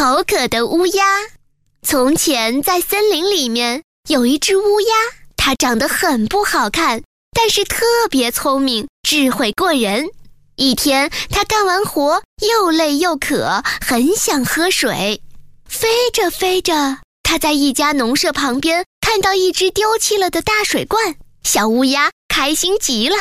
口渴的乌鸦。从前在森林里面有一只乌鸦，它长得很不好看，但是特别聪明，智慧过人。一天，它干完活又累又渴，很想喝水。飞着飞着，它在一家农舍旁边看到一只丢弃了的大水罐，小乌鸦开心极了。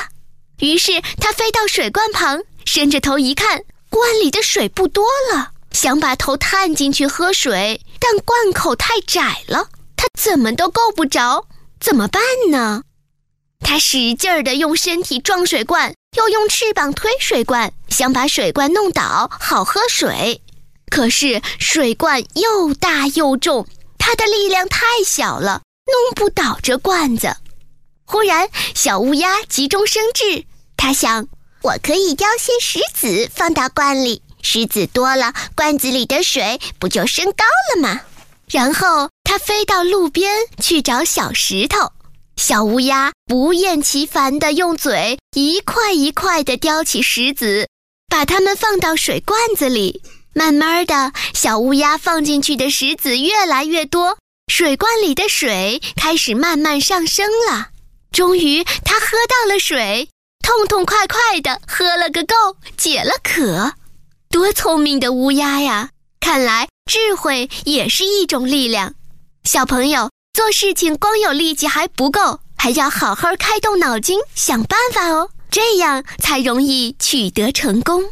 于是它飞到水罐旁，伸着头一看，罐里的水不多了。想把头探进去喝水，但罐口太窄了，它怎么都够不着，怎么办呢？它使劲儿地用身体撞水罐，又用翅膀推水罐，想把水罐弄倒，好喝水。可是水罐又大又重，它的力量太小了，弄不倒这罐子。忽然，小乌鸦急中生智，它想：我可以叼些石子放到罐里。石子多了，罐子里的水不就升高了吗？然后它飞到路边去找小石头。小乌鸦不厌其烦地用嘴一块一块地叼起石子，把它们放到水罐子里。慢慢的，小乌鸦放进去的石子越来越多，水罐里的水开始慢慢上升了。终于，它喝到了水，痛痛快快地喝了个够，解了渴。多聪明的乌鸦呀！看来智慧也是一种力量。小朋友做事情光有力气还不够，还要好好开动脑筋想办法哦，这样才容易取得成功。